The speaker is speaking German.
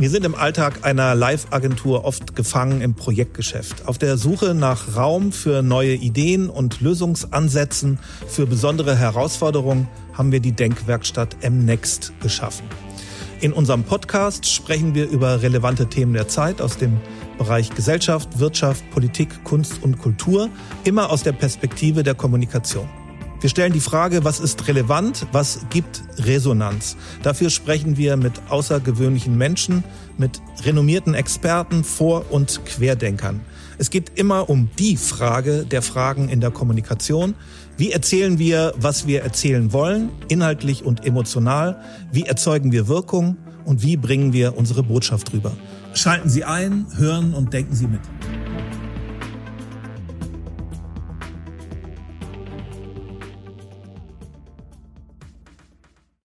Wir sind im Alltag einer Live-Agentur oft gefangen im Projektgeschäft. Auf der Suche nach Raum für neue Ideen und Lösungsansätzen für besondere Herausforderungen haben wir die Denkwerkstatt M-Next geschaffen. In unserem Podcast sprechen wir über relevante Themen der Zeit aus dem Bereich Gesellschaft, Wirtschaft, Politik, Kunst und Kultur, immer aus der Perspektive der Kommunikation. Wir stellen die Frage, was ist relevant, was gibt Resonanz. Dafür sprechen wir mit außergewöhnlichen Menschen, mit renommierten Experten, Vor- und Querdenkern. Es geht immer um die Frage der Fragen in der Kommunikation. Wie erzählen wir, was wir erzählen wollen, inhaltlich und emotional? Wie erzeugen wir Wirkung? Und wie bringen wir unsere Botschaft rüber? Schalten Sie ein, hören und denken Sie mit.